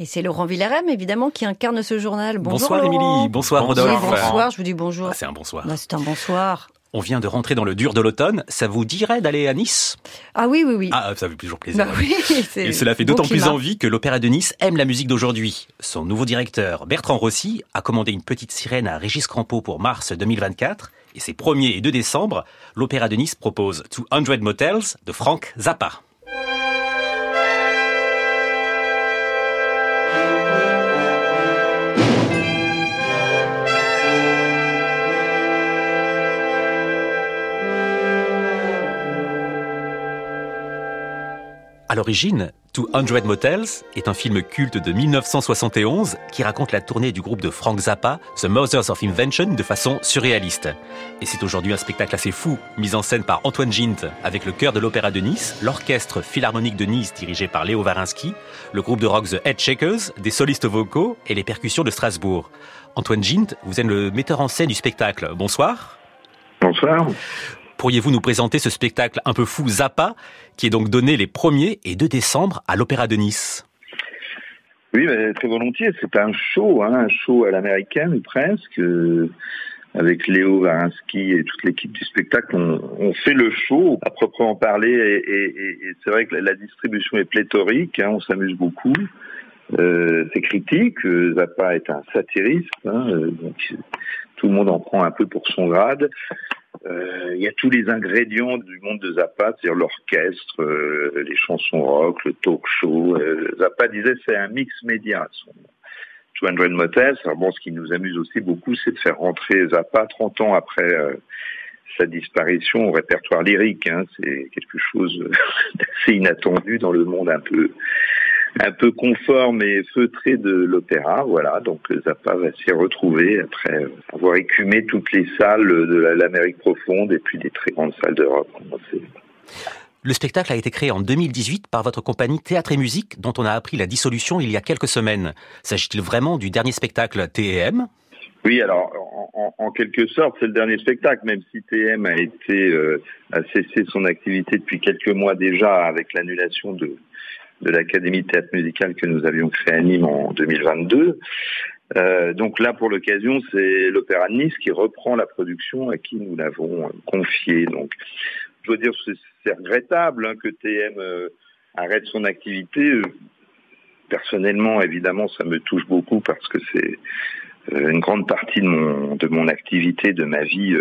Et c'est Laurent Villarem, évidemment, qui incarne ce journal. Bonjour, bonsoir Émilie, bonsoir Rodolphe. bonsoir, je vous dis bonjour. Ah, c'est un bonsoir. Bah, c'est un bonsoir. On vient de rentrer dans le dur de l'automne. Ça vous dirait d'aller à Nice? Ah oui, oui, oui. Ah, ça fait toujours plaisir. Bah oui, Et cela fait d'autant plus envie que l'Opéra de Nice aime la musique d'aujourd'hui. Son nouveau directeur, Bertrand Rossi, a commandé une petite sirène à Régis Crampeau pour mars 2024. Et ces 1er et 2 décembre, l'Opéra de Nice propose 200 Motels de Frank Zappa. À l'origine, 200 Motels est un film culte de 1971 qui raconte la tournée du groupe de Frank Zappa, The Mothers of Invention, de façon surréaliste. Et c'est aujourd'hui un spectacle assez fou, mis en scène par Antoine Gint avec le chœur de l'Opéra de Nice, l'orchestre philharmonique de Nice dirigé par Léo Varinsky, le groupe de rock The Head Shakers, des solistes vocaux et les percussions de Strasbourg. Antoine Gint, vous êtes le metteur en scène du spectacle. Bonsoir. Bonsoir. Pourriez-vous nous présenter ce spectacle un peu fou Zappa, qui est donc donné les 1er et 2 décembre à l'Opéra de Nice? Oui, très volontiers. C'est un show, hein, un show à l'américaine presque. avec Léo Varinsky et toute l'équipe du spectacle, on, fait le show à proprement parler. Et, c'est vrai que la, distribution est pléthorique. Hein, on s'amuse beaucoup. Euh, c'est critique. Zappa est un satiriste. Hein, tout le monde en prend un peu pour son grade. Euh, il y a tous les ingrédients du monde de Zappa, c'est-à-dire l'orchestre, euh, les chansons rock, le talk show. Euh, Zappa disait c'est un mix média. Son 200 Motels. Alors bon, ce qui nous amuse aussi beaucoup, c'est de faire rentrer Zappa 30 ans après sa disparition au répertoire lyrique. Hein. C'est quelque chose d'assez inattendu dans le monde un peu un peu conforme et feutré de l'opéra. Voilà, donc Zappa va s'y retrouver après avoir écumé toutes les salles de l'Amérique profonde et puis des très grandes salles d'Europe. Le spectacle a été créé en 2018 par votre compagnie Théâtre et Musique, dont on a appris la dissolution il y a quelques semaines. S'agit-il vraiment du dernier spectacle TM oui, alors en, quelque sorte, c'est le dernier spectacle, même si TM a été euh, a cessé son activité depuis quelques mois déjà avec l'annulation de de l'Académie de théâtre musical que nous avions créé à Nîmes en 2022. Euh, donc là, pour l'occasion, c'est l'Opéra de Nice qui reprend la production à qui nous l'avons euh, confiée. Donc, je dois dire c'est regrettable hein, que TM euh, arrête son activité. Personnellement, évidemment, ça me touche beaucoup parce que c'est une grande partie de mon de mon activité, de ma vie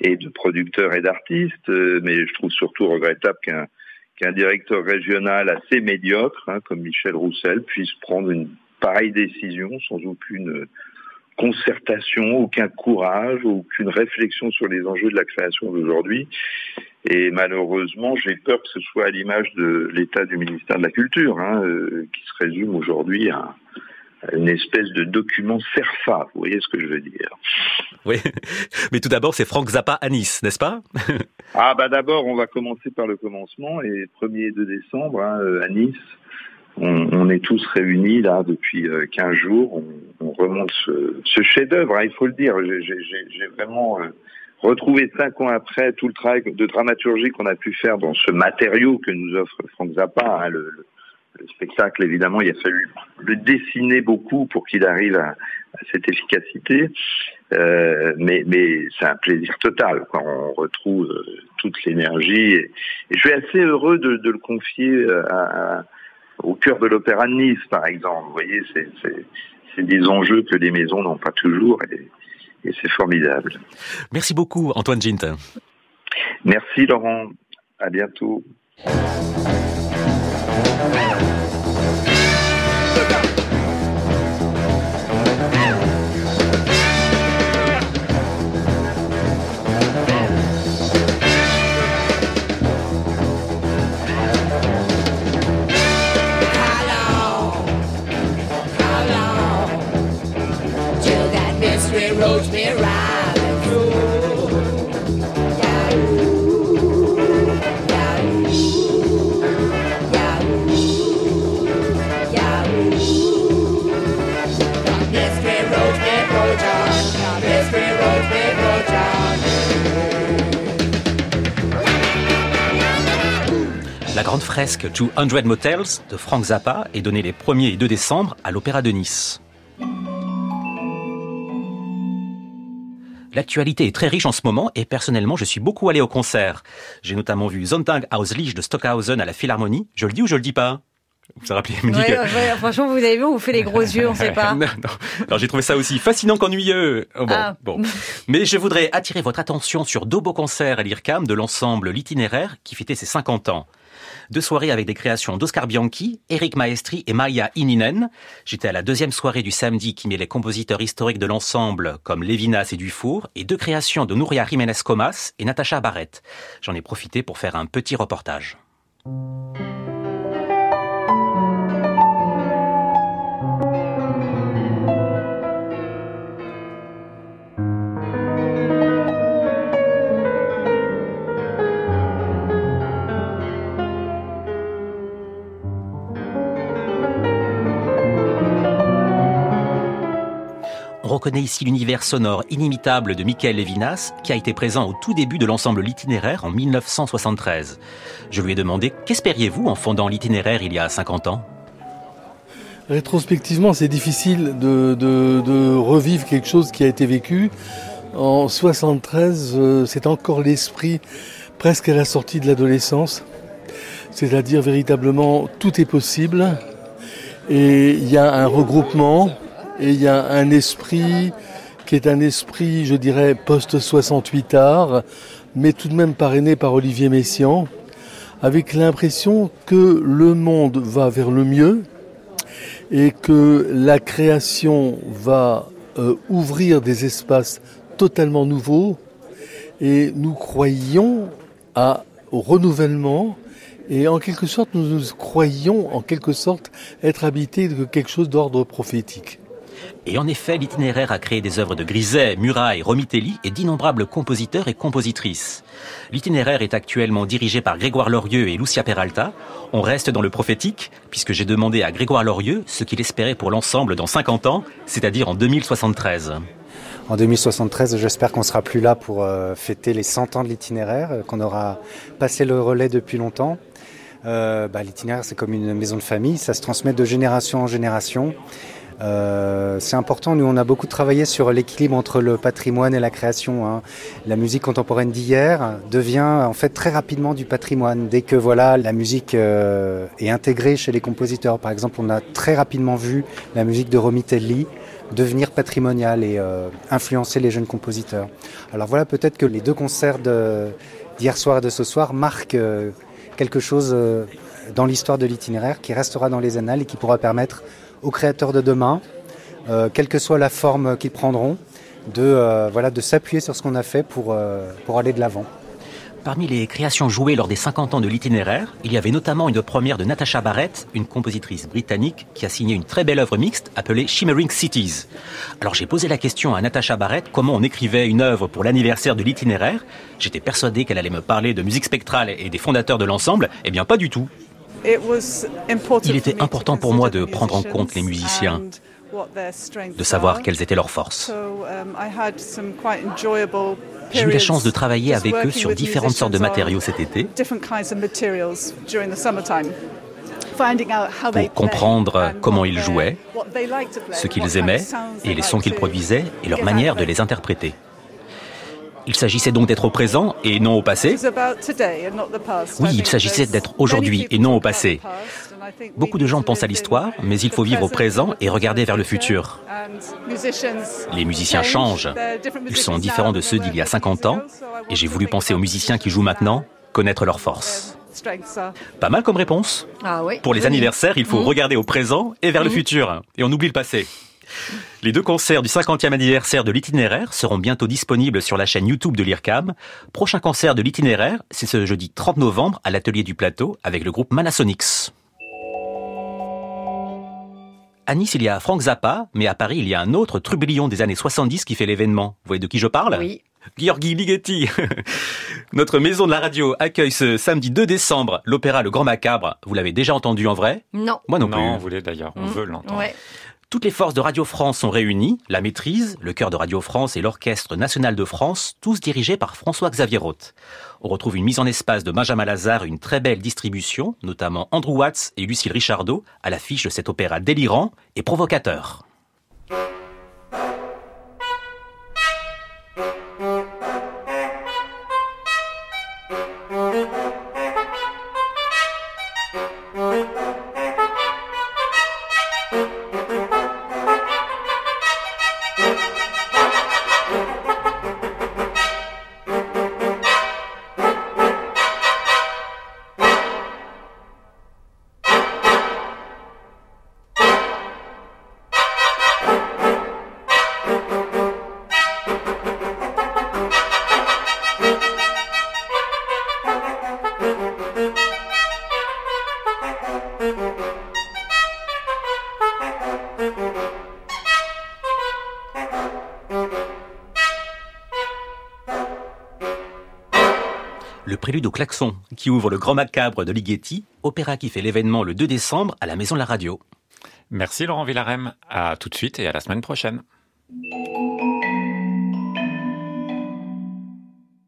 et de producteur et d'artiste. mais je trouve surtout regrettable qu'un qu'un directeur régional assez médiocre, hein, comme Michel Roussel, puisse prendre une pareille décision sans aucune concertation, aucun courage, aucune réflexion sur les enjeux de la création d'aujourd'hui. Et malheureusement, j'ai peur que ce soit à l'image de l'état du ministère de la Culture, hein, euh, qui se résume aujourd'hui à, une espèce de document CERFA, vous voyez ce que je veux dire. Oui, mais tout d'abord, c'est Franck Zappa à Nice, n'est-ce pas? Ah bah d'abord, on va commencer par le commencement, et 1er et 2 décembre, hein, à Nice, on, est tous réunis là depuis 15 euh, jours, on, remonte ce, chef-d'œuvre, hein, il faut le dire, j'ai vraiment... Euh, retrouvé cinq ans après tout le travail de dramaturgie qu'on a pu faire dans ce matériau que nous offre Franck Zappa, hein, le, le spectacle, évidemment, il a fallu le dessiner beaucoup pour qu'il arrive à, cette efficacité. Euh, mais, mais c'est un plaisir total quand on retrouve euh, toute l'énergie. Et, je suis assez heureux de, le confier euh, au cœur de l'Opéra de Nice, par exemple. Vous voyez, c'est des enjeux que les maisons n'ont pas toujours et, et c'est formidable. Merci beaucoup, Antoine Gint. Merci, Laurent. À bientôt. La grande fresque 200 Motels de Frank Zappa est donnée les 1er et 2 décembre à l'Opéra de Nice. L'actualité est très riche en ce moment et personnellement je suis beaucoup allé au concert. J'ai notamment vu Sonntag aus de Stockhausen à la Philharmonie. Je le dis ou je le dis pas? Vous vous rappelez, ouais, ouais, franchement, vous avez vu, on vous fait les gros yeux, on sait pas. non, non. Alors j'ai trouvé ça aussi fascinant qu'ennuyeux. Oh, bon, ah. bon. Mais je voudrais attirer votre attention sur deux beaux concerts à l'IRCAM de l'ensemble L'Itinéraire qui fêtait ses 50 ans. Deux soirées avec des créations d'Oscar Bianchi, Eric Maestri et Maya Ininen. J'étais à la deuxième soirée du samedi qui met les compositeurs historiques de l'ensemble comme Lévinas et Dufour et deux créations de Nouria Jiménez Comas et Natacha Barrett. J'en ai profité pour faire un petit reportage. Reconnaît ici l'univers sonore inimitable de Michael Levinas, qui a été présent au tout début de l'ensemble L'Itinéraire en 1973. Je lui ai demandé Qu'espériez-vous en fondant l'itinéraire il y a 50 ans? Rétrospectivement, c'est difficile de, revivre quelque chose qui a été vécu. En 73, euh, c'est encore l'esprit presque à la sortie de l'adolescence. C'est-à-dire véritablement tout est possible. Et il y a un regroupement, et il y a un esprit qui est un esprit, je dirais, post-68 art, mais tout de même parrainé par Olivier Messiaen, avec l'impression que le monde va vers le mieux et que la création va euh, ouvrir des espaces totalement nouveaux et nous croyons à, au renouvellement et en quelque sorte nous, nous croyons en quelque sorte être habités de quelque chose d'ordre prophétique. Et en effet, l'itinéraire a créé des œuvres de Griset, Muraille, Romitelli et d'innombrables compositeurs et compositrices. L'itinéraire est actuellement dirigé par Grégoire Lorieux et Lucia Peralta. On reste dans le prophétique, puisque j'ai demandé à Grégoire Lorieux ce qu'il espérait pour l'ensemble dans 50 ans, c'est-à-dire en 2073. En 2073, j'espère qu'on sera plus là pour euh, fêter les 100 ans de l'itinéraire, euh, qu'on aura passé le relais depuis longtemps. Euh, bah, l'itinéraire, c'est comme une maison de famille, ça se transmet de génération en génération. Euh, c'est important, nous on a beaucoup travaillé sur l'équilibre entre le patrimoine et la création. Hein. La musique contemporaine d'hier devient en fait très rapidement du patrimoine. Dès que voilà la musique euh, est intégrée chez les compositeurs, par exemple, on a très rapidement vu la musique de Romitelli devenir patrimoniale et euh, influencer les jeunes compositeurs. Alors voilà, peut-être que les deux concerts d'hier soir et de ce soir marquent quelque chose dans l'histoire de l'itinéraire qui restera dans les annales et qui pourra permettre aux créateurs de demain, euh, quelle que soit la forme qu'ils prendront, de, euh, s'appuyer sur ce qu'on a fait pour, euh, pour aller de l'avant. Parmi les créations jouées lors des 50 ans de l'itinéraire, il y avait notamment une première de Natasha Barrett, une compositrice britannique qui a signé une très belle œuvre mixte appelée Shimmering Cities. Alors j'ai posé la question à Natasha Barrett comment on écrivait une œuvre pour l'anniversaire de l'itinéraire. J'étais persuadé qu'elle allait me parler de musique spectrale et des fondateurs de l'ensemble. Eh bien pas du tout. Il était important pour moi de prendre en compte les musiciens, de savoir quelles étaient leurs forces. Um, J'ai eu la chance de travailler avec eux sur différentes sortes de matériaux cet été pour comprendre comment ils jouaient, ce qu'ils aimaient et les sons qu'ils produisaient et leur manière de les interpréter. Il s'agissait donc d'être au présent et non au passé. Oui, il s'agissait d'être aujourd'hui et non au passé. Beaucoup de gens pensent à l'histoire, mais il faut vivre au présent et regarder vers le futur. Les musiciens changent. Ils sont différents de ceux d'il y a 50 ans, et j'ai voulu penser aux musiciens qui jouent maintenant, connaître leurs forces. Pas mal comme réponse. Ah Pour les anniversaires, il faut mmh. regarder au présent et vers le mmh. futur, et on oublie le passé. Les deux concerts du 50e anniversaire de l'itinéraire seront bientôt disponibles sur la chaîne YouTube de l'IRCAM. Prochain concert de l'itinéraire, c'est ce jeudi 30 novembre à l'atelier du plateau avec le groupe Manasonics. À Nice, il y a Frank Zappa, mais à Paris, il y a un autre trublion des années 70 qui fait l'événement. Vous voyez de qui je parle? Oui. Gheorghi Ligeti. Notre maison de la radio accueille ce samedi 2 décembre l'opéra Le Grand Macabre. Vous l'avez déjà entendu en vrai? Non. Moi non, plus. Non, on voulait d'ailleurs, on mmh. veut l'entendre. Toutes les forces de Radio France sont réunies, la maîtrise, le chœur de Radio France et l'Orchestre national de France, tous dirigés par François-Xavier Roth. On retrouve une mise en espace de Benjamin Lazare une très belle distribution, notamment Andrew Watts et Lucille Richardot, à l'affiche de cet opéra délirant et provocateur. Le prélude au klaxon qui ouvre le Grand Macabre de Ligeti, opéra qui fait l'événement le 2 décembre à la Maison de la Radio. Merci Laurent Villarem, à tout de suite et à la semaine prochaine.